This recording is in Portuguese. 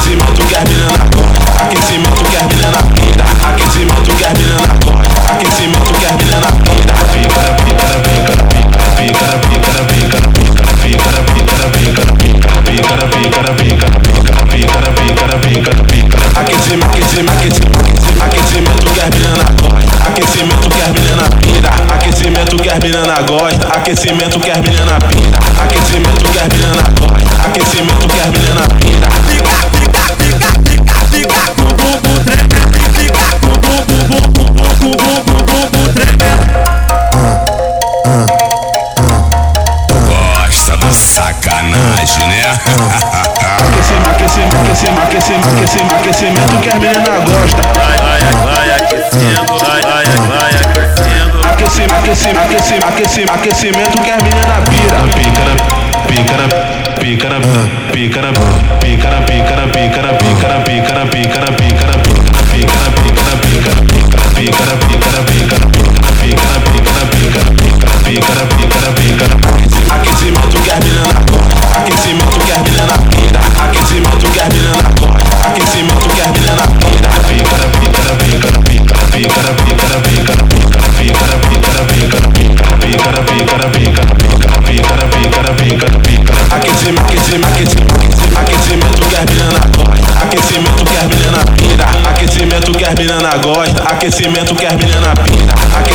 Aquecimento, aquecimento, aquecimento, aquecimento que as meninas gostam. Aquecimento que as meninas pira. Aquecimento que as meninas gostam. Aquecimento que as meninas pira. Aquecimento que as meninas gostam. Sacanagem, né? Aquecimento, aquecimento, aquecimento, aquecimento, aquecimento, aquecimento que as meninas gostam. Vai, vai, vai aquecendo, vai, vai, vai aquecendo. Aquecimento, aquecimento, aquecimento, aquecimento, aquecimento que as meninas pira. Pica na, pica na, pica na, pica na, pica na, pica na, pica na, pica na, pica na, pica na, pica na, pica na, pica na, Aquecimento, aquecimento, aquecimento, aquecimento gostam. Aquecimento que as pira. Aquecimento que as gostam. Aquecimento que as meninas pira.